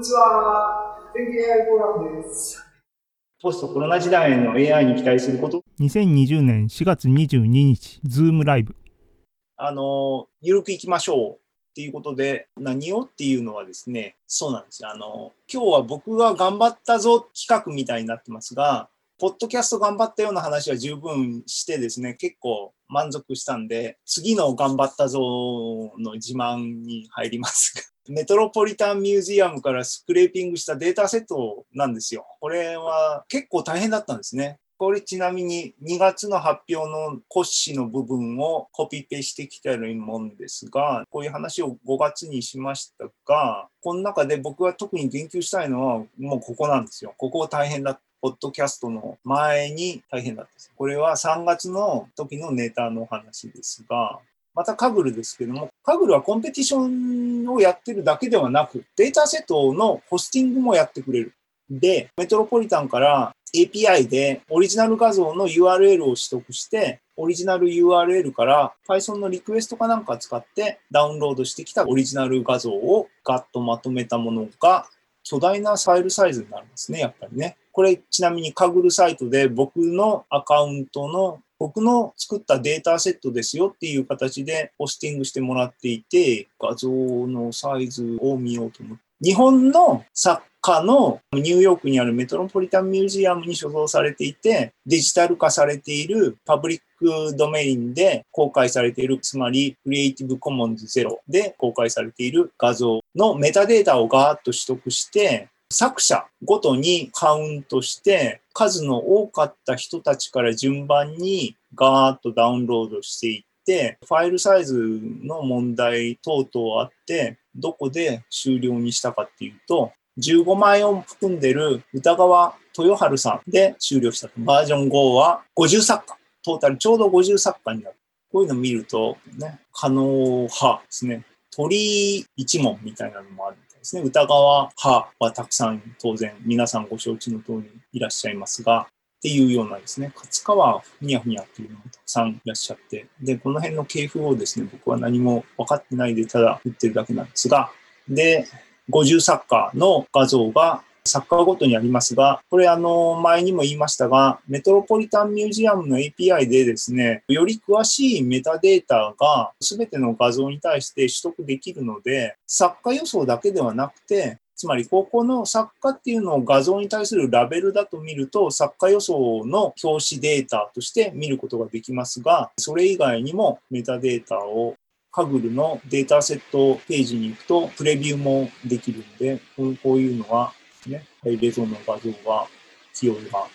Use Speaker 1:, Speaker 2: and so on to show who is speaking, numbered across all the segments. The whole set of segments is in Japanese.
Speaker 1: にちは。天気 AI フォーラムです。
Speaker 2: ポストコロナ時代の AI に期待すること
Speaker 3: 2020年4月22日、ズームライブ。
Speaker 2: あの、ゆるくいきましょうっていうことで、何をっていうのはですね、そうなんですよ。あの、今日は僕が頑張ったぞ企画みたいになってますが、ポッドキャスト頑張ったような話は十分してですね、結構満足したんで、次の頑張ったぞの自慢に入りますメトロポリタンミュージアムからスクレーピングしたデータセットなんですよ。これは結構大変だったんですね。これちなみに2月の発表の骨子の部分をコピペしてきたるもんですが、こういう話を5月にしましたが、この中で僕が特に言及したいのはもうここなんですよ。ここ大変だったポッドキャストの前に大変だったです。これは3月の時のネタの話ですが、またカグルですけども、カグルはコンペティションをやってるだけではなく、データセットのホスティングもやってくれる。で、メトロポリタンから API でオリジナル画像の URL を取得して、オリジナル URL から Python のリクエストかなんか使ってダウンロードしてきたオリジナル画像をガッとまとめたものが巨大なファイルサイズになるんですね、やっぱりね。これちなみにカグルサイトで僕のアカウントの僕の作ったデータセットですよっていう形でポスティングしてもらっていて、画像のサイズを見ようと思って。日本の作家のニューヨークにあるメトロポリタンミュージアムに所蔵されていて、デジタル化されているパブリックドメインで公開されている、つまりクリエイティブコモンズゼロで公開されている画像のメタデータをガーッと取得して、作者ごとにカウントして、数の多かった人たちから順番にガーッとダウンロードしていって、ファイルサイズの問題等々あって、どこで終了にしたかっていうと、15枚を含んでる歌川豊春さんで終了した。バージョン5は50作家。トータルちょうど50作家になる。こういうのを見ると、ね、可能派ですね。鳥一問みたいなのもある。ですね。歌川派はたくさん当然皆さんご承知の通りいらっしゃいますが、っていうようなですね、勝川ふにゃふにゃっていうのがたくさんいらっしゃって、で、この辺の系譜をですね、僕は何も分かってないでただ言ってるだけなんですが、で、50作家の画像がサッカーごとにありますが、これあの、前にも言いましたが、メトロポリタンミュージアムの API でですね、より詳しいメタデータが全ての画像に対して取得できるので、作家予想だけではなくて、つまり、ここの作家っていうのを画像に対するラベルだと見ると、作家予想の表紙データとして見ることができますが、それ以外にもメタデータをカグルのデータセットページに行くと、プレビューもできるので、こういうのはね、ハイレゾの画像が強いが、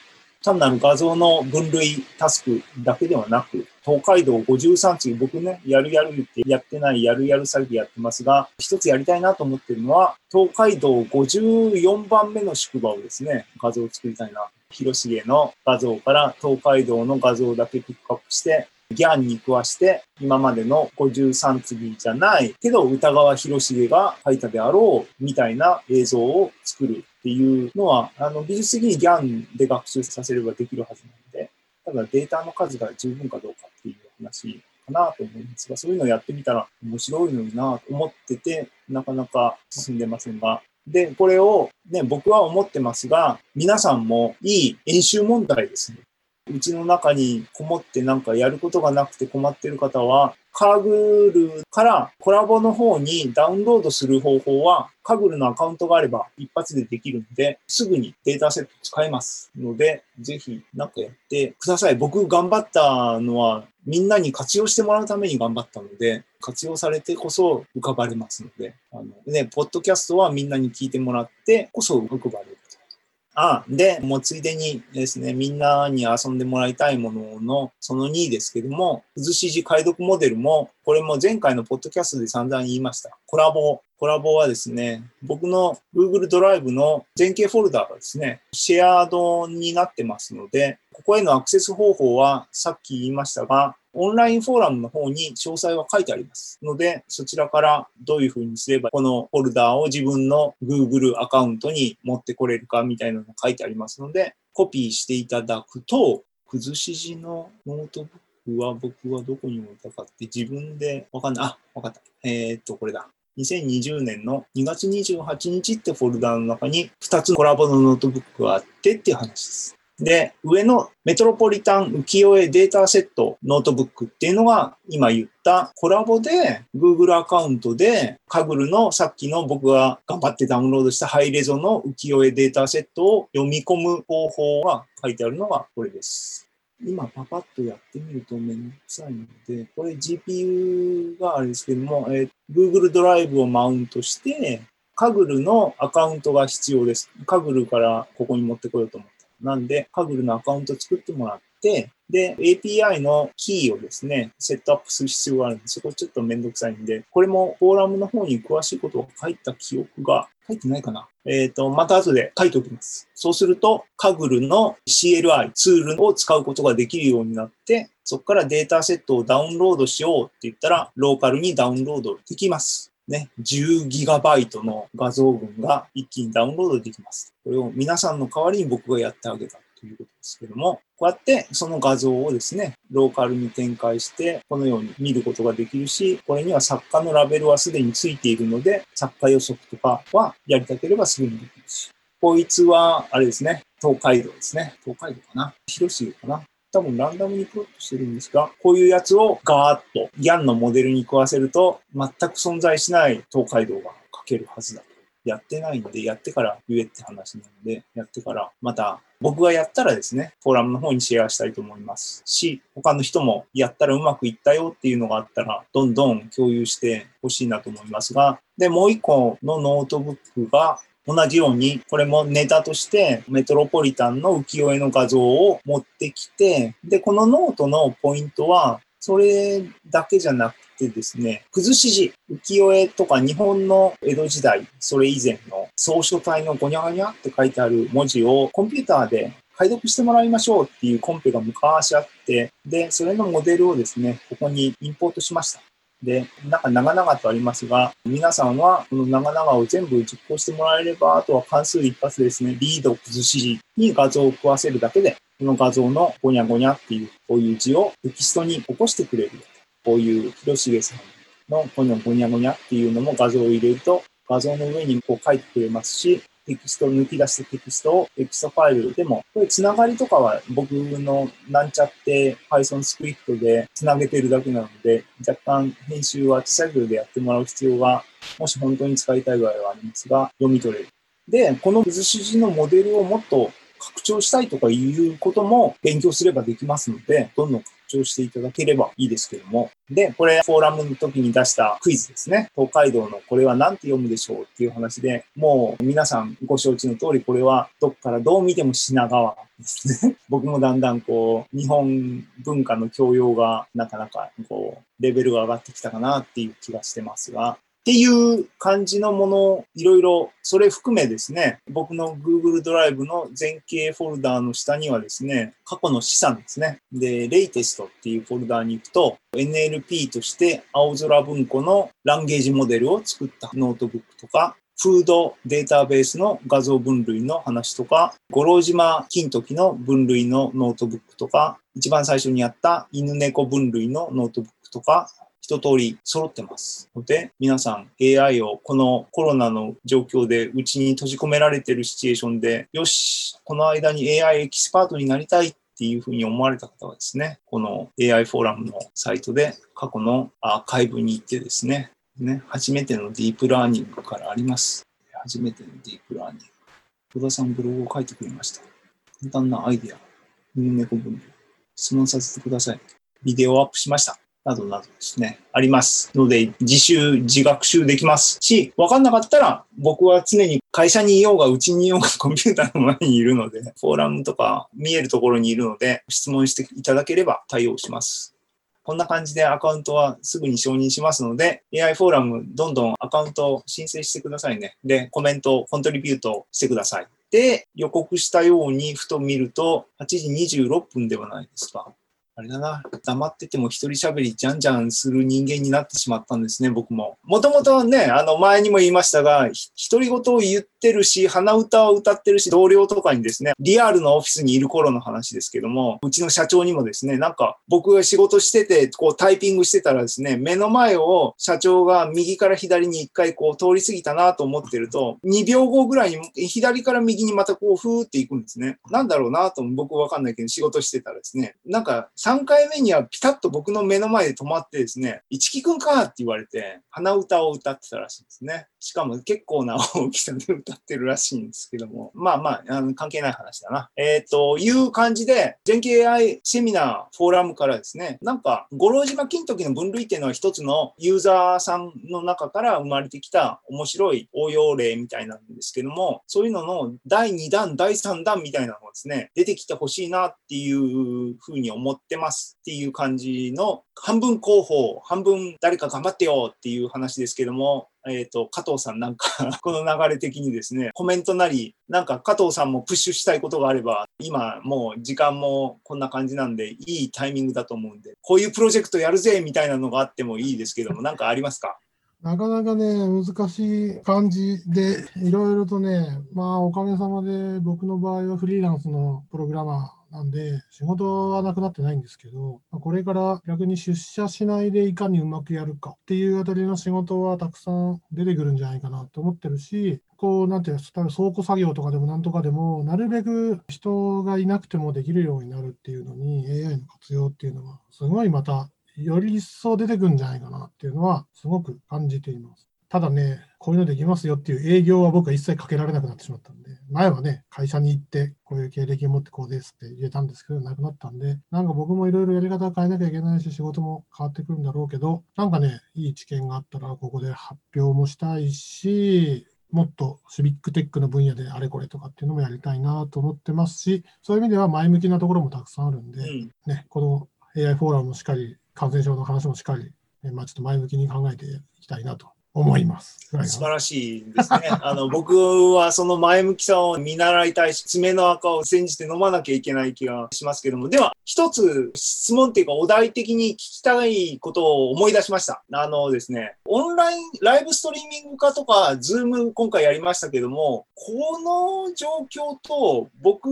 Speaker 2: 単なる画像の分類タスクだけではなく、東海道53次、僕ね、やるやるってやってないやるやる詐欺やってますが、一つやりたいなと思ってるのは、東海道54番目の宿場をですね、画像を作りたいな。広重の画像から東海道の画像だけピックアップして、ギャンに食わして、今までの53次じゃないけど、歌川広重が書いたであろうみたいな映像を作るっていうのは、あの技術的にギャンで学習させればできるはずなので、ただデータの数が十分かどうかっていう話かなと思いますが、そういうのをやってみたら面白いのになと思ってて、なかなか進んでませんが、で、これをね、僕は思ってますが、皆さんもいい演習問題ですね。うちの中にこもってなんかやることがなくて困ってる方は、カーグルからコラボの方にダウンロードする方法は、カーグルのアカウントがあれば一発でできるんで、すぐにデータセット使えますので、ぜひなんかやってください。僕頑張ったのは、みんなに活用してもらうために頑張ったので、活用されてこそ浮かばれますので、あのね、ポッドキャストはみんなに聞いてもらってこそ浮かばれる。あ、で、もうついでにですね、みんなに遊んでもらいたいもののその2ですけども、崩し字解読モデルも、これも前回のポッドキャストで散々言いました。 Colab。Colab はですね、僕の Google ドライブの全景フォルダがですね、 shared になってますので、ここへのアクセス方法はさっき言いましたが、オンラインフォーラムの方に詳細は書いてありますので、そちらからどういうふうにすればこのフォルダーを自分の Google アカウントに持ってこれるかみたいなのが書いてありますので、コピーしていただくと、崩し字のノートブックは僕はどこに置いたかって自分でわかんない。あ、わかった。えー、っと、これだ。2020年の2月28日ってフォルダーの中に2つ Colab のノートブックがあってっていう話です。で、上のメトロポリタン浮世絵データセットノートブックっていうのが今言った Colab で Google アカウントで Kaggle のさっきの僕が頑張ってダウンロードしたハイレゾの浮世絵データセットを読み込む方法が書いてあるのがこれです。今パパッとやってみるとめんどくさいので、これ GPU があれですけども、えー Google ドライブをマウントして、カグルのアカウントが必要です。カグルからここに持ってこようと思った。なんで、カグルのアカウント作ってもらって、で、API のキーをですね、セットアップする必要があるんで、そこちょっとめんどくさいんで、これもフォーラムの方に詳しいことを書いた記憶が、書いてないかなえっ、と、また後で書いておきます。そうすると、カグルの CLI ツールを使うことができるようになって、そこからデータセットをダウンロードしようって言ったら、ローカルにダウンロードできます。ね、10ギガバイトの画像群が一気にダウンロードできます。これを皆さんの代わりに僕がやってあげたということですけども、こうやってその画像をですね、ローカルに展開して、このように見ることができるし、これには作家のラベルはすでについているので、作家予測とかはやりたければすぐにできるし、こいつは、あれですね、東海道ですね。東海道かな広重かな多分ランダムにプロットしてるんですが、こういうやつをガーッと GAN のモデルに食わせると、全く存在しない東海道が書けるはずだと。やってないんで、やってから言えって話なので、やってから、また僕がやったらですね、フォーラムの方にシェアしたいと思いますし、他の人もやったらうまくいったよっていうのがあったら、どんどん共有してほしいなと思いますが、で、もう一個のノートブックが、同じように、これもネタとしてメトロポリタンの浮世絵の画像を持ってきて、で、このノートのポイントは、それだけじゃなくてですね、崩し字、浮世絵とか日本の江戸時代、それ以前の草書体のゴニャゴニャって書いてある文字をコンピューターで解読してもらいましょうっていうコンペが昔あって、で、それのモデルをですね、ここにインポートしました。で、なんか長々とありますが、皆さんはこの長々を全部実行してもらえれば、あとは関数一発ですね、 read 崩しに画像を食わせるだけで、この画像のゴニャゴニャっていう、こういう字をテキストに起こしてくれる。こういう広重さんのこのゴニャゴニャっていうのも画像を入れると、画像の上にこう書いてくれますし、テキストを抜き出したテキストをテキストファイルでも、これつながりとかは僕のなんちゃって Python スクリプトでつなげてるだけなので、若干編集は手作業でやってもらう必要が、もし本当に使いたい場合はありますが、読み取れる。で、この崩し字のモデルをもっと拡張したいとかいうことも勉強すればできますので、どんどん拡張していただければいいですけども。で、これ、フォーラムの時に出したクイズですね。東海道のこれは何て読むでしょうっていう話で、もう皆さんご承知の通り、これはどっからどう見ても品川ですね。僕もだんだんこう、日本文化の教養がなかなかこう、レベルが上がってきたかなっていう気がしてますが、っていう感じのものをいろいろ、それ含めですね、僕の Google ドライブの全景フォルダーの下にはですね、過去の資産ですね。で、 latest っていうフォルダーに行くと、NLP として青空文庫の language model を作ったノートブックとか、フードデータベースの画像分類の話とか、五郎島金時の分類のノートブックとか、一番最初にやった犬猫分類のノートブックとか、一通り揃ってます。ので、皆さん AI をこのコロナの状況でうちに閉じ込められてるシチュエーションで、よし、この間に AI エキスパートになりたいっていうふうに思われた方はですね、この AI フォーラムのサイトで過去のアーカイブに行ってですね、ね、初めてのディープラーニングからあります。初めてのディープラーニング。戸田さんブログを書いてくれました。簡単なアイデア。犬猫分類。質問させてください。ビデオアップしました。などなどですね、ありますので、自習、自学習できますし、わかんなかったら、僕は常に会社にいようが、うちにいようが、コンピューターの前にいるので、フォーラムとか見えるところにいるので、質問していただければ対応します。こんな感じでアカウントはすぐに承認しますので、AI フォーラムどんどんアカウントを申請してくださいね。で、コメント、コントリビュートしてください。で、予告したようにふと見ると、8時26分ではないですか。あれだな、黙ってても一人喋りじゃんじゃんする人間になってしまったんですね、僕も。もともとね、あの前にも言いましたが、独り言を言ってるし、鼻歌を歌ってるし、同僚とかにですね、リアルのオフィスにいる頃の話ですけども、うちの社長にもですね、なんか僕が仕事してて、こうタイピングしてたらですね、目の前を社長が右から左に一回こう通り過ぎたなと思ってると、2秒後ぐらいに左から右にまたこうふーって行くんですね。なんだろうなと僕わかんないけど仕事してたらですね、なんか3回目にはピタッと僕の目の前で止まってですね、一木くんか？って言われて、鼻歌を歌ってたらしいんですね。しかも結構な大きさで歌ってるらしいんですけども、まあまあ、あの関係ない話だな。えっ、と、いう感じで、全景 AI セミナー、フォーラムからですね、なんか、五郎島金時の分類っていうのは一つのユーザーさんの中から生まれてきた面白い応用例みたいなんですけども、そういうのの第2弾、第3弾みたいなのがですね、出てきてほしいなっていうふうに思ってますっていう感じの半分広報、半分誰か頑張ってよっていう話ですけども、えっ、と、加藤さんなんか この流れ的にですね、コメントなり、なんか加藤さんもプッシュしたいことがあれば、今もう時間もこんな感じなんで、いいタイミングだと思うんで、こういうプロジェクトやるぜみたいなのがあってもいいですけども、なんかありますか？
Speaker 4: なかなかね、難しい感じで、いろいろとね、まあおかげさまで僕の場合はフリーランスのプログラマーなんで、仕事はなくなってないんですけど、これから逆に出社しないでいかにうまくやるかっていうあたりの仕事はたくさん出てくるんじゃないかなと思ってるし、こう、なんていうか、倉庫作業とかでもなんとかでも、なるべく人がいなくてもできるようになるっていうのに、AI の活用っていうのは、すごいまた、より一層出てくるんじゃないかなっていうのは、すごく感じています。ただね、こういうのできますよっていう営業は僕は一切かけられなくなってしまったんで、前はね、会社に行って、こういう経歴を持ってこうですって言えたんですけど、なくなったんで、なんか僕もいろいろやり方を変えなきゃいけないし、仕事も変わってくるんだろうけど、なんかね、いい知見があったら、ここで発表もしたいし、もっとシビックテックの分野であれこれとかっていうのもやりたいなと思ってますし、そういう意味では前向きなところもたくさんあるんで、
Speaker 2: うん。
Speaker 4: ね、この AI フォーラムもしっかり、感染症の話もしっかり、えまあ、ちょっと前向きに考えていきたいなと思います。
Speaker 2: 素晴らしいですね。あの、僕はその前向きさを見習いたいし、爪の垢を煎じて飲まなきゃいけない気がしますけども、では、一つ質問っていうか、お題的に聞きたいことを思い出しました。あのですね、オンライン、ライブストリーミング化とか、ズーム今回やりましたけども、この状況と、僕、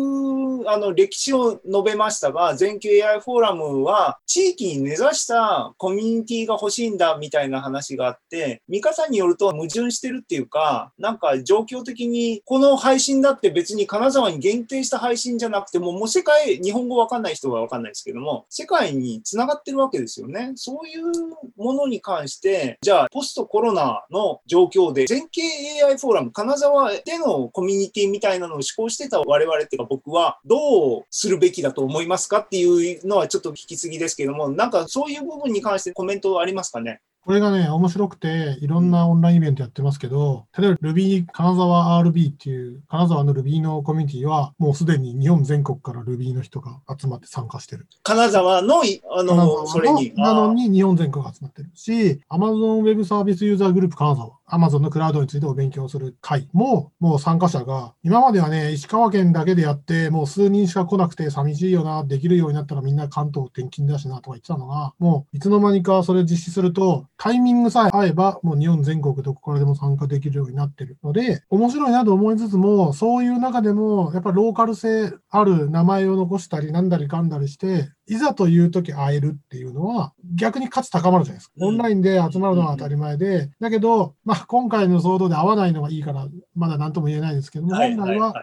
Speaker 2: あの、歴史を述べましたが、全球 AI フォーラムは、地域に根ざしたコミュニティが欲しいんだ、みたいな話があって、見方によると矛盾してるっていうか、なんか状況的に、この配信だって別に金沢に限定した配信じゃなくても、もう世界、日本語わかんない人はわかんないですけども、世界に繋がってるわけですよね。そういうものに関して、じゃあ、ポストコロナの状況で、全景 AI フォーラム、金沢でのコミュニティみたいなのを施行してた我々っていうか僕は、どうするべきだと思いますかっていうのはちょっと聞きすぎですけども、なんかそういう部分に関してコメントありますかね？
Speaker 4: これがね、面白くて、いろんなオンラインイベントやってますけど、例えば Ruby 金沢 RB っていう、金沢の Ruby のコミュニティは、もうすでに日本全国から Ruby の人が集まって参加してる。
Speaker 2: 金沢の、いあ
Speaker 4: 金
Speaker 2: の、それに。
Speaker 4: なのに日本全国が集まってるし、Amazon Web サービスユーザーグループ金沢、Amazon のクラウドについてお勉強する会も、もう参加者が、今まではね、石川県だけでやって、もう数人しか来なくて寂しいよな、できるようになったらみんな関東転勤だしなとか言ってたのが、もういつの間にかそれ実施すると、タイミングさえ合えば、もう日本全国どこからでも参加できるようになってるので、面白いなと思いつつも、そういう中でも、やっぱりローカル性ある名前を残したり、なんだりかんだりして、いざという時会えるっていうのは、逆に価値高まるじゃないですか。
Speaker 2: うん。
Speaker 4: オンラインで集まるのは当たり前で、だけど、まあ、今回の騒動で会わないのがいいから、まだ何とも言えないですけども、本来は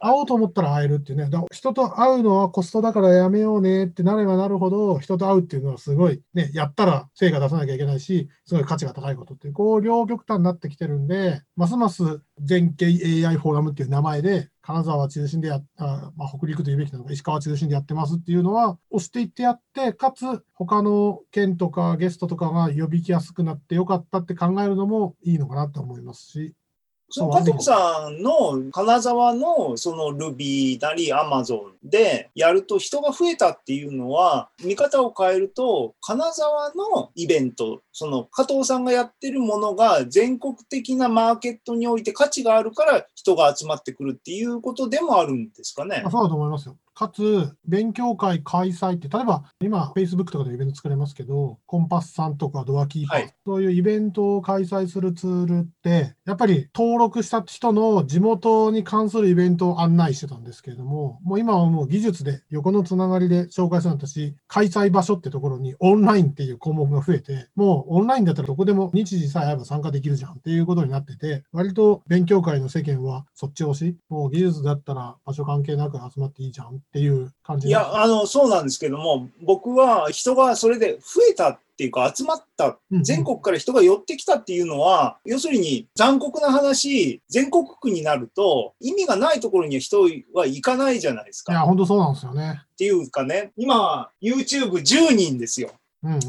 Speaker 4: 会おうと思ったら会えるっていうね、だ人と会うのはコストだからやめようねってなればなるほど、人と会うっていうのはすごい、ね、やったら成果出さなきゃいけないし、すごい価値が高いことっていう、こう両極端になってきてるんで、ますます全景 AI フォーラムっていう名前で、金沢中心でやあ、まあ、北陸というべきなのか、石川中心でやってますっていうのは、押していってやって、かつ、他の県とかゲストとかが呼びきやすくなってよかったって考えるのもいいのかなと思いますし、
Speaker 2: その加藤さんの金沢のその Ruby なり Amazon でやると人が増えたっていうのは見方を変えると金沢のイベントその加藤さんがやってるものが全国的なマーケットにおいて価値があるから人が集まってくるっていうことでもあるんですかね。
Speaker 4: そうだと思いますよ。かつ勉強会開催って、例えば今、Facebook とかでイベント作れますけど、コンパスさんとかドアキーパー、
Speaker 2: はい。
Speaker 4: そういうイベントを開催するツールって、やっぱり登録した人の地元に関するイベントを案内してたんですけれども、もう今はもう技術で横のつながりで紹介するんだし、開催場所ってところにオンラインっていう項目が増えて、もうオンラインだったらどこでも日時さえあれば参加できるじゃんっていうことになってて、割と勉強会の世間はそっち推し、もう技術だったら場所関係なく集まっていいじゃんっていう感じ
Speaker 2: いや、あの、そうなんですけども、僕は人がそれで増えたっていうか集まった、
Speaker 4: うん
Speaker 2: 全国から人が寄ってきたっていうのは、要するに残酷な話、全国区になると意味がないところには人は行かないじゃないです
Speaker 4: いや、
Speaker 2: か。
Speaker 4: 本当そうなんですよね。
Speaker 2: っていうかね、今、YouTube10 人ですよ。
Speaker 4: うんうん。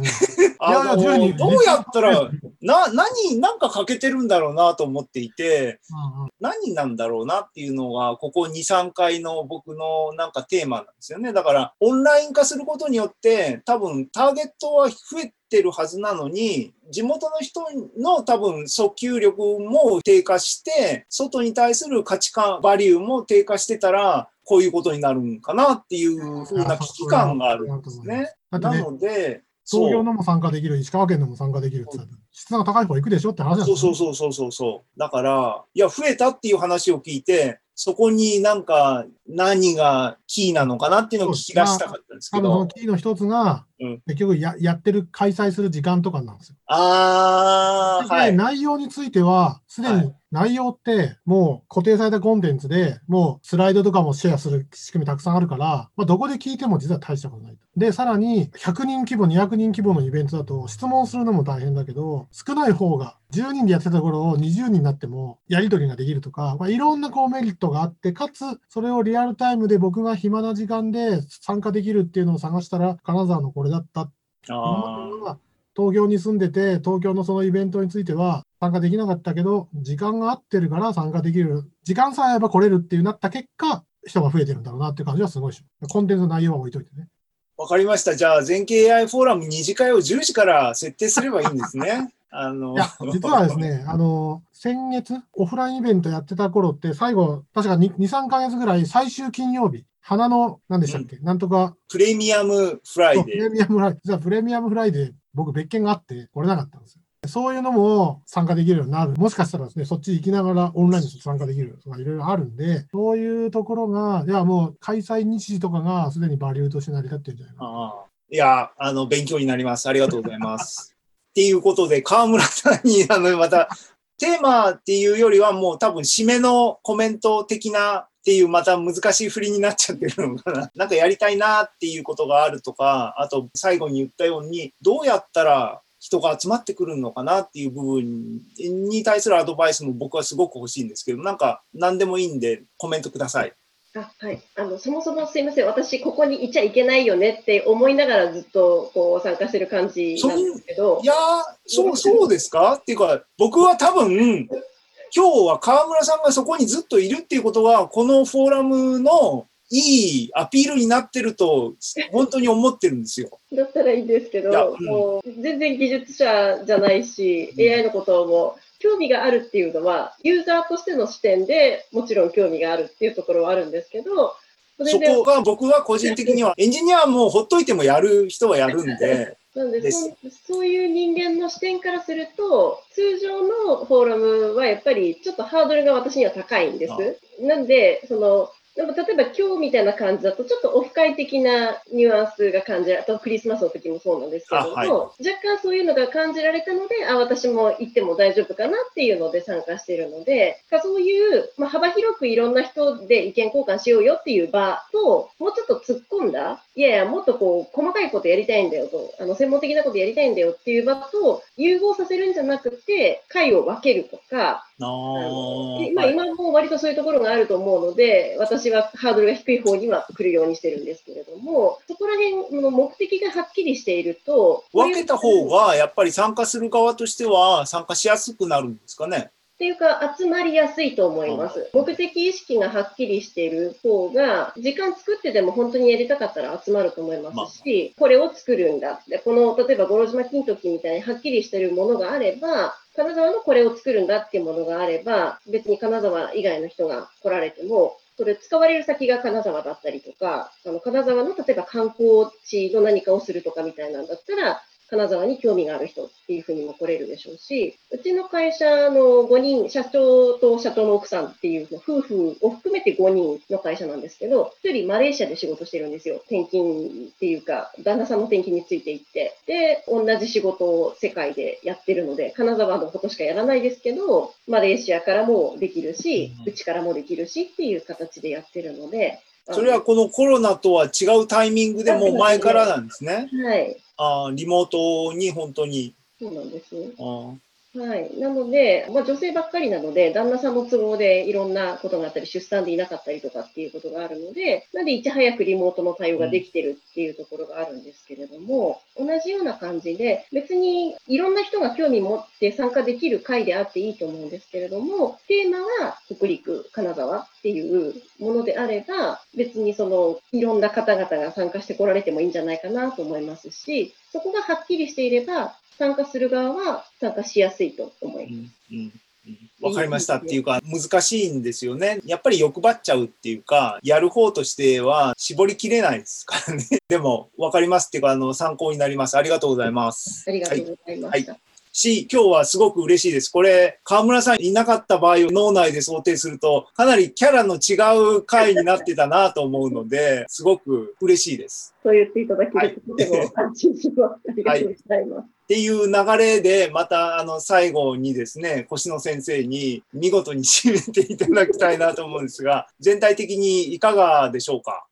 Speaker 2: あの
Speaker 4: いやいや10人
Speaker 2: どうやったら
Speaker 4: うん
Speaker 2: な、何、なんか欠けてるんだろうなと思っていて、
Speaker 4: うん
Speaker 2: 何なんだろうなっていうのが、ここ2、3回の僕のなんかテーマなんですよね。だから、オンライン化することによって、多分ターゲットは増えてるはずなのに、地元の人の多分訴求力も低下して、外に対する価値観、バリューも低下してたら、こういうことになるんかなっていうふうな危機感があるんですね。なので、
Speaker 4: 東京のも参加できる、石川県のも参加できるって言ったら、質が高い方行くでしょって話なんですよ、
Speaker 2: そうそうそうそうそうそう。だから、いや、増えたっていう話を聞いて、そこになんか何がキーなのかなっていうのを聞き出したかったんですけ
Speaker 4: 多分その
Speaker 2: ど。
Speaker 4: キーの一つが、
Speaker 2: うん
Speaker 4: 結局ややってる、開催する時間とかなんですよ。
Speaker 2: ああ、はい。
Speaker 4: 内容については、すで
Speaker 2: は
Speaker 4: に内容ってもう固定されたコンテンツで、もうスライドとかもシェアする仕組みたくさんあるから、まあ、どこで聞いても実は大したことないと。で、さらに100人規模、200人規模のイベントだと質問するのも大変だけど、少ない方が10人でやってたところを20人になってもやり取りができるとか、まあ、いろんなこうメリットがあって、かつそれをリアルタイムで僕が暇な時間で参加できるっていうのを探したら、金沢のこれだった
Speaker 2: あ
Speaker 4: 東京に住んでて、東京のそのイベントについては参加できなかったけど、時間が合ってるから参加できる、時間さえあれば来れるっていうなった結果、人が増えてるんだろうなっていう感じはすごいでしょ。コンテンツの内容は置いといてね。
Speaker 2: あ、わかりました。じゃあ、全経 AI フォーラム2次会を10時から設定すればいいんですね。あの
Speaker 4: いや、実はですね、あの、先月、オフラインイベントやってた頃って、最後、確か2、2 3ヶ月ぐらい、最終金曜日、花の、何でしたっけ、なんとか、
Speaker 2: プレミアムフライ
Speaker 4: そうプレ
Speaker 2: デー。
Speaker 4: ミアムフライデー、実はプレミアムフライデー、僕別件があって来れなかったんですよ。そういうのも参加できるようになる。もしかしたらですね、そっち行きながらオンラインで参加できるとかいろいろあるんで、そういうところが、いやもう開催日時とかがすでにバリューとして成り立ってるんじゃないかな。
Speaker 2: いや、あの、勉強になります。ありがとうございます。っていうことで、河村さんに、あの、また、テーマっていうよりは、もう多分、締めのコメント的なっていう、また難しい振りになっちゃってるのかな。なんかやりたいなっていうことがあるとか、あと、最後に言ったように、どうやったら人が集まってくるのかなっていう部分に対するアドバイスも僕はすごく欲しいんですけど、なんか、何でもいいんで、コメントください。
Speaker 5: あはい、あのそもそもすいません、私、ここにいちゃいけないよねって思いながらずっとこう参加してる感じなんですけど。
Speaker 2: い、やー、そう、そうですか。っていうか、僕は多分、今日は河村さんがそこにずっといるっていうことは、このフォーラムのいいアピールになってると、本当に思ってるんですよ。
Speaker 5: だったらいいんですけど、
Speaker 2: うん。
Speaker 5: もう全然技術者じゃないし、
Speaker 2: うん。
Speaker 5: AI のことも興味があるっていうのは、ユーザーとしての視点でもちろん興味があるっていうところはあるんですけど、そ
Speaker 2: こが僕は個人的には、エンジニアはもうほっといてもやる人はやるんで、
Speaker 5: なんでそそういう人間の視点からすると、通常のフォーラムはやっぱりちょっとハードルが私には高いんです。なんで、そのなんか例えば今日みたいな感じだと、ちょっとオフ会的なニュアンスが感じられあとクリスマスの時もそうなんですけども、
Speaker 2: あはい。
Speaker 5: 若干そういうのが感じられたので、あ私も行っても大丈夫かなっていうので参加しているので、そういう、まあ、幅広くいろんな人で意見交換しようよっていう場と、もうちょっと突っ込んだ、いやいや、もっとこう細かいことやりたいんだよと、あの専門的なことやりたいんだよっていう場と融合させるんじゃなくて、会を分けるとか、
Speaker 2: あ
Speaker 5: あの
Speaker 2: ー
Speaker 5: まあ、今も割とそういうところがあると思うので、私はハードルが低い方には来るようにしてるんですけれども、そこら辺の目的がはっきりしていると、
Speaker 2: 分けた方が、やっぱり参加する側としては参加しやすくなるんですかね？
Speaker 5: っていうか、集まりやすいと思います。目的意識がはっきりしている方が、時間作ってでも本当にやりたかったら集まると思いますし、これを作るんだ。でこの、例えば、五郎島金時みたいにはっきりしているものがあれば、金沢のこれを作るんだっていうものがあれば、別に金沢以外の人が来られても、それ使われる先が金沢だったりとか、あの金沢の例えば観光地の何かをするとかみたいなんだったら、金沢に興味がある人っていうふうにも来れるでしょうし、うちの会社の5人、社長と社長の奥さんっていう夫婦を含めて5人の会社なんですけど、1人マレーシアで仕事してるんですよ。転勤っていうか、旦那さんの転勤についていって。で、同じ仕事を世界でやってるので、金沢のことしかやらないですけど、マレーシアからもできるし、うちからもできるしっていう形でやってるので、
Speaker 2: それはこのコロナとは違うタイミングでもう前からなんですね。
Speaker 5: はい。
Speaker 2: あーリモートに本当に。
Speaker 5: そうなんです。
Speaker 2: あー
Speaker 5: はい。なので、まあ、女性ばっかりなので、旦那さんの都合でいろんなことがあったり、出産でいなかったりとかっていうことがあるので、なんでいち早くリモートの対応ができてるっていうところがあるんですけれども、同じような感じで、別にいろんな人が興味持って参加できる会であっていいと思うんですけれども、テーマは北陸、金沢っていうものであれば、別にそのいろんな方々が参加してこられてもいいんじゃないかなと思いますし、そこがはっきりしていれば、参加する側は参加しやすいと思います。
Speaker 2: うんうんうんわかりましたっていうか難しいんですよね。やっぱり欲張っちゃうっていうか、やる方としては絞りきれないですからね。でもわかりますっていうか、あの参考になります。ありがとうございます。
Speaker 5: ありがとうございました。
Speaker 2: し、今日はすごく嬉しいです。これ、河村さんいなかった場合を脳内で想定すると、かなりキャラの違う回になってたなと思うので、すごく嬉しいです。
Speaker 5: そう言っていただけるととても安心します。ありがとうございます。
Speaker 2: っていう流れで、また、あの、最後にですね、腰野先生に見事に締めていただきたいなと思うんですが、全体的にいかがでしょうか？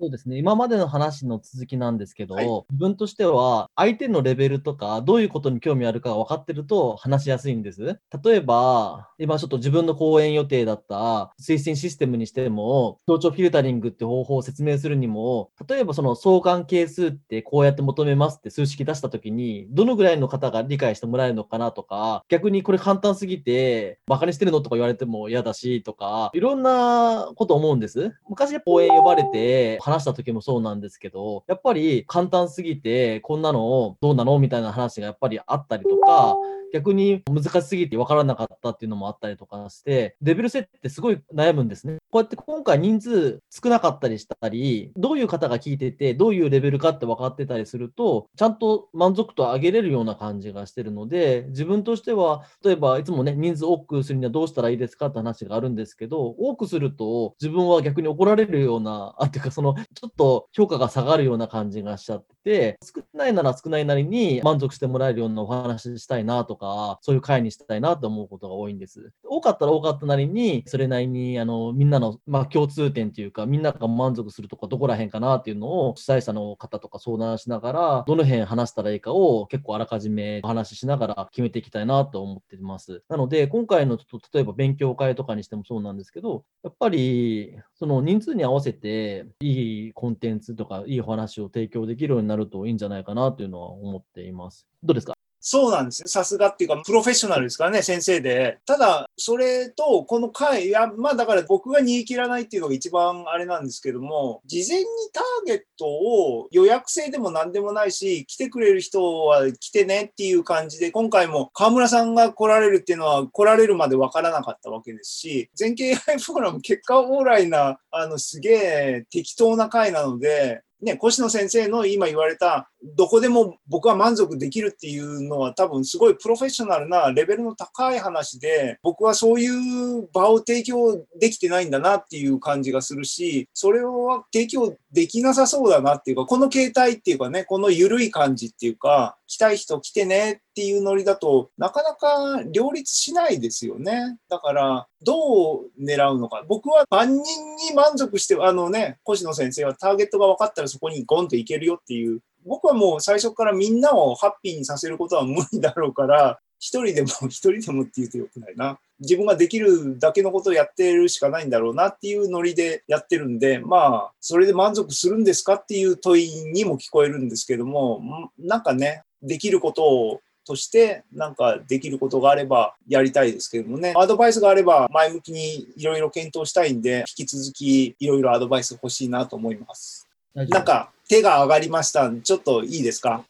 Speaker 6: そうですね。今までの話の続きなんですけど、
Speaker 2: はい
Speaker 6: 自分としては相手のレベルとか、どういうことに興味あるかが分かってると話しやすいんです。例えば、今ちょっと自分の講演予定だった推薦システムにしても、協調フィルタリングって方法を説明するにも、例えばその相関係数ってこうやって求めますって数式出したときに、どのぐらいの方が理解してもらえるのかなとか、逆にこれ簡単すぎて、バカにしてるのとか言われても嫌だしとか、いろんなこと思うんです。昔講演呼ばれて話話した時もそうなんですけど、やっぱり簡単すぎて、こんなのどうなのみたいな話がやっぱりあったりとか、逆に難しすぎて分からなかったっていうのもあったりとかして、レベル設定すごい悩むんですね。こうやって今回人数少なかったりしたり、どういう方が聞いてて、どういうレベルかって分かってたりすると、ちゃんと満足度上げれるような感じがしてるので、自分としては、例えばいつもね、人数多くするにはどうしたらいいですかって話があるんですけど、多くすると自分は逆に怒られるような、あ、っていうかその、ちょっと評価が下がるような感じがしちゃって、少ないなら少ないなりに満足してもらえるようなお話したいなとか、そういう会にしたいなと思うことが多いんです。多かったら多かったなりに、それなりに、あの、みんなの、まあ、共通点というか、みんなが満足するとこどこら辺かなっていうのを、主催者の方とか相談しながら、どの辺話したらいいかを結構あらかじめお話ししながら決めていきたいなと思ってます。なので、今回のちょっと、例えば勉強会とかにしてもそうなんですけど、やっぱり、その人数に合わせて、いいコンテンツとか、いいお話を提供できるようになるといいんじゃないかなというのは思っています。どうですか？
Speaker 2: そうなんですよ。さすがっていうか、プロフェッショナルですからね、先生で。ただ、それと、この回、いや、まあだから僕が煮え切らないっていうのが一番あれなんですけども、事前にターゲットを予約制でも何でもないし、来てくれる人は来てねっていう感じで、今回も河村さんが来られるっていうのは来られるまでわからなかったわけですし、全経 AI フォーラム結果オーライな、あの、すげえ適当な回なので、ね、越野先生の今言われた、どこでも僕は満足できるっていうのは多分すごいプロフェッショナルなレベルの高い話で、僕はそういう場を提供できてないんだなっていう感じがするし、それは提供できなさそうだなっていうか、この形態っていうかね、この緩い感じっていうか、来たい人来てねっていうノリだとなかなか両立しないですよね。だから、どう狙うのか。僕は万人に満足して、あのね、越野先生はターゲットが分かったらそこにゴンといけるよっていう。僕はもう最初からみんなをハッピーにさせることは無理だろうから、一人でも 一人でもって言うとよくないな。自分ができるだけのことをやってるしかないんだろうなっていうノリでやってるんで、まあ、それで満足するんですかっていう問いにも聞こえるんですけども、なんかね、できることをとして、なんかできることがあればやりたいですけどもね、アドバイスがあれば前向きにいろいろ検討したいんで、引き続きいろいろアドバイス欲しいなと思います。なんか手が上がりました。ちょっといいですか？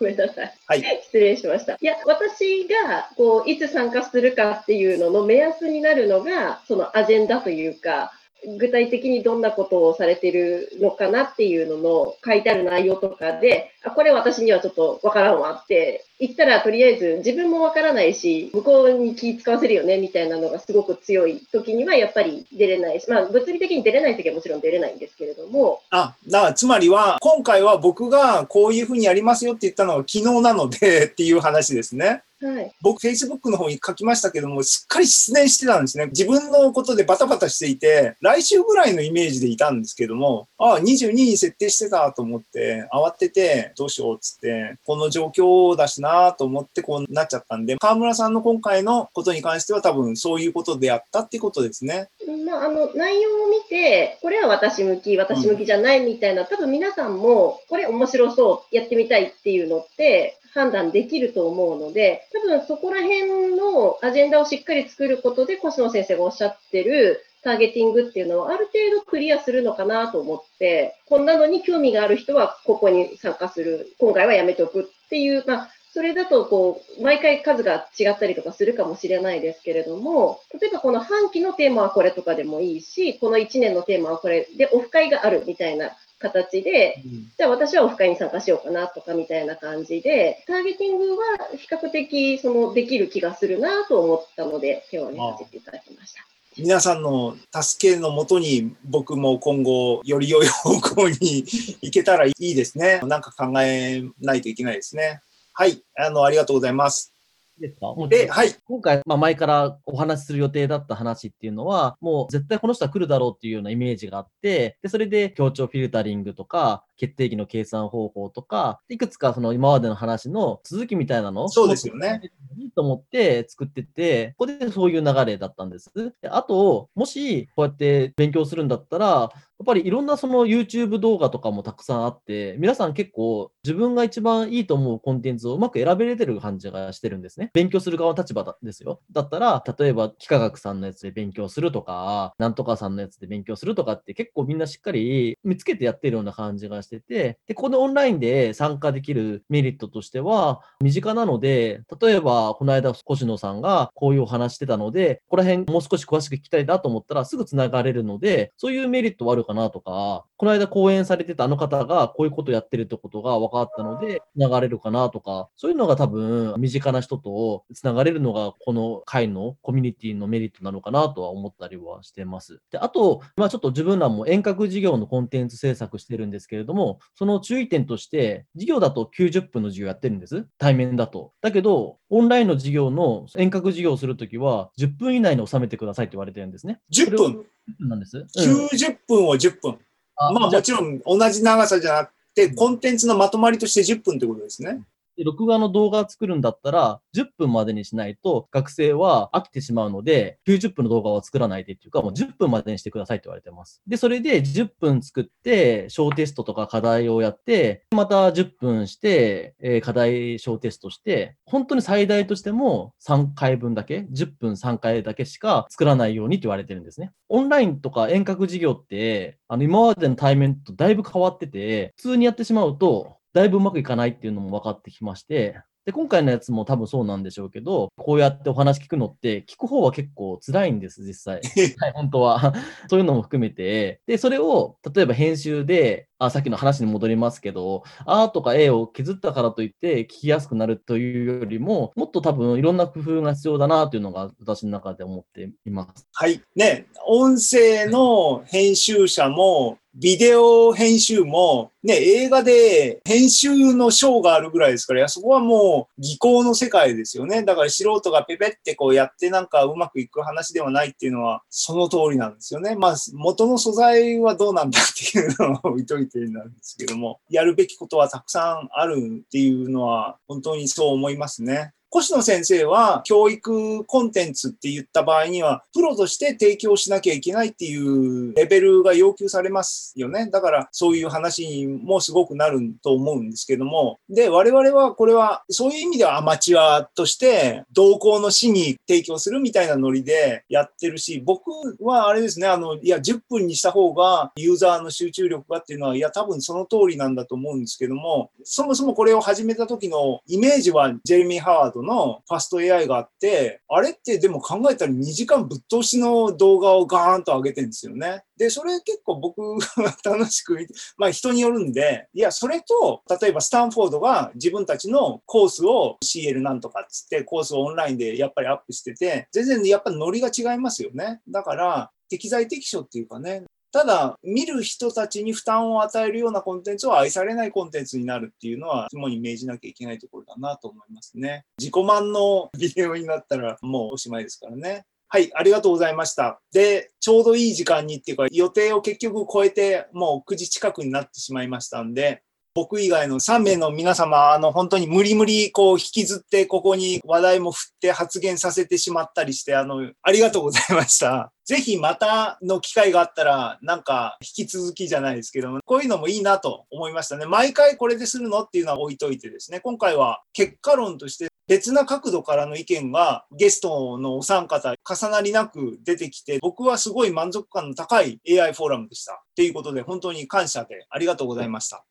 Speaker 5: ごめんなさい。
Speaker 2: はい。
Speaker 5: 失礼しました。いや、私が、こう、いつ参加するかっていうのの目安になるのが、そのアジェンダというか、具体的にどんなことをされてるのかなっていうのの書いてある内容とかで、あ、これ私にはちょっとわからんわって言ったら、とりあえず自分もわからないし、向こうに気使わせるよねみたいなのがすごく強い時にはやっぱり出れないし、まあ物理的に出れない時はもちろん出れないんですけれども、
Speaker 2: あ、だからつまりは、今回は僕がこういうふうにやりますよって言ったのは昨日なのでっていう話ですね。
Speaker 5: はい。
Speaker 2: 僕、Facebook の方に書きましたけども、すっかり失念してたんですね。自分のことでバタバタしていて、来週ぐらいのイメージでいたんですけども、ああ、22に設定してたと思って、慌てて、どうしようっつって、この状況だしなと思ってこうなっちゃったんで、河村さんの今回のことに関しては多分そういうことであったっていうことですね。
Speaker 5: まあ、あの内容を見て、これは私向き、私向きじゃないみたいな、多分皆さんも、これ面白そう、やってみたいっていうのって判断できると思うので、多分そこら辺のアジェンダをしっかり作ることで、越野先生がおっしゃってるターゲティングっていうのはある程度クリアするのかなと思って、こんなのに興味がある人はここに参加する、今回はやめておくっていう、まあ、それだとこう毎回数が違ったりとかするかもしれないですけれども、例えばこの半期のテーマはこれとかでもいいし、この1年のテーマはこれでオフ会があるみたいな形で、じゃあ私はオフ会に参加しようかなとかみたいな感じで、ターゲティングは比較的そのできる気がするなと思ったので、手を挙げさせていただきました。
Speaker 2: 皆さんの助けのもとに僕も今後より良い方向に行けたらいいですね。なんか考えないといけないですね。はい、あの、ありがとうございます。
Speaker 6: ですか？もう
Speaker 2: で、はい、
Speaker 6: 今回、まあ、前からお話しする予定だった話っていうのは、もう絶対この人は来るだろうっていうようなイメージがあって、で、それで協調フィルタリングとか、決定機の計算方法とか、いくつかその今までの話の続きみたいなのを
Speaker 2: そうですよね。
Speaker 6: いいと思って作ってて、ここでそういう流れだったんです。であと、もしこうやって勉強するんだったら、やっぱりいろんなその YouTube 動画とかもたくさんあって、皆さん結構自分が一番いいと思うコンテンツをうまく選べれてる感じがしてるんですね。勉強する側の立場だですよ。だったら、例えば、幾何学さんのやつで勉強するとか、なんとかさんのやつで勉強するとかって結構みんなしっかり見つけてやってるような感じがしてて、で、ここでオンラインで参加できるメリットとしては、身近なので、例えば、この間、越野さんがこういうお話してたので、ここら辺もう少し詳しく聞きたいなと思ったらすぐ繋がれるので、そういうメリットはあるかなとか、この間講演されてたあの方がこういうことやってるってことが分かったので、繋がれるかなとか、そういうのが多分、身近な人と繋がれるのが、この会のコミュニティのメリットなのかなとは思ったりはしてます。で、あと、まあちょっと自分らも遠隔授業のコンテンツ制作してるんですけれども、その注意点として、授業だと90分の授業やってるんです。対面だと。だけど、オンラインの授業の遠隔授業をするときは、10分以内に収めてくださいって言われてるんですね。
Speaker 2: 10分、
Speaker 6: 10分なんです。うん
Speaker 2: 90分を10分。まあもちろん同じ長さじゃなくて、コンテンツのまとまりとして10分ってことですね。
Speaker 6: 録画の動画を作るんだったら、10分までにしないと学生は飽きてしまうので、90分の動画は作らないでっていうか、もう10分までにしてくださいって言われてます。で、それで10分作って、小テストとか課題をやって、また10分して、えー課題小テストして、本当に最大としても3回分だけ、10分3回だけしか作らないようにって言われてるんですね。オンラインとか遠隔授業って、あの今までの対面とだいぶ変わってて、普通にやってしまうと、だいぶうまくいかないっていうのも分かってきまして、で、今回のやつも多分そうなんでしょうけど、こうやってお話聞くのって、聞く方は結構辛いんです、実際。はい、本当は。そういうのも含めて。で、それを、例えば編集で、あ、さっきの話に戻りますけど、A とか A を削ったからといって聞きやすくなるというよりも、もっと多分いろんな工夫が必要だなというのが私の中で思っています。
Speaker 2: はい。ね、音声の編集者も、ビデオ編集も、ね、映画で編集の賞があるぐらいですから、いやそこはもう技巧の世界ですよね。だから素人がペペってこうやってなんかうまくいく話ではないっていうのは、その通りなんですよね。まあ、元の素材はどうなんだっていうのを置いといてなんですけども、やるべきことはたくさんあるっていうのは、本当にそう思いますね。越野先生は教育コンテンツって言った場合には、プロとして提供しなきゃいけないっていうレベルが要求されますよね。だからそういう話にもすごくなると思うんですけども。で、我々はこれはそういう意味ではアマチュアとして同行の市に提供するみたいなノリでやってるし、僕はあれですね、あの、いや、10分にした方がユーザーの集中力がっていうのは、いや、多分その通りなんだと思うんですけども、そもそもこれを始めた時のイメージはジェレミー・ハワードのファスト AI があって、あれってでも考えたら2時間ぶっ通しの動画をガーンと上げてるんですよね。で、それ結構僕は 楽しく見て、まあ人によるんで、いや、それと、例えばスタンフォードが自分たちのコースを CL なんとかっつって、コースをオンラインでやっぱりアップしてて、全然やっぱノリが違いますよね。だから、適材適所っていうかね、ただ、見る人たちに負担を与えるようなコンテンツは愛されないコンテンツになるっていうのは、肝に銘じなきゃいけないところだなと思いますね。自己満のビデオになったらもうおしまいですからね。はい、ありがとうございました。で、ちょうどいい時間にっていうか、予定を結局超えて、もう9時近くになってしまいましたんで、僕以外の3名の皆様、あの、本当に無理無理、こう、引きずって、ここに話題も振って発言させてしまったりして、あの、ありがとうございました。ぜひまたの機会があったら、なんか、引き続きじゃないですけども、こういうのもいいなと思いましたね。毎回これでするのっていうのは置いといてですね、今回は結果論として、別な角度からの意見がゲストのお三方重なりなく出てきて、僕はすごい満足感の高い AI フォーラムでした。っていうことで、本当に感謝でありがとうございました。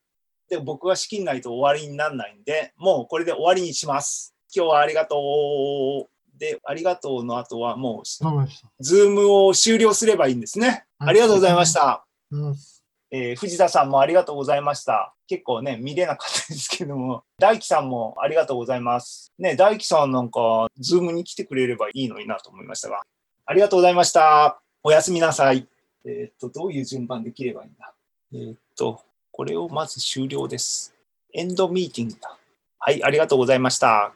Speaker 2: で、僕は仕切んないと終わりにならないんで、もうこれで終わりにします。今日はありがとう。で、ありがとうの後はもう。ズームを終了すればいいんですね。
Speaker 4: はい
Speaker 2: ありがとうございました。
Speaker 4: うん
Speaker 2: えー藤田さんもありがとうございました。結構ね、見れなかったですけども、大輝さんもありがとうございます。ね、大輝さんなんか、ズームに来てくれればいいのになと思いましたが、ありがとうございました。おやすみなさい。えーっと、どういう順番で切ればいいんだ。えーっと、これをまず終了です。エンドミーティングだ。はい、ありがとうございました。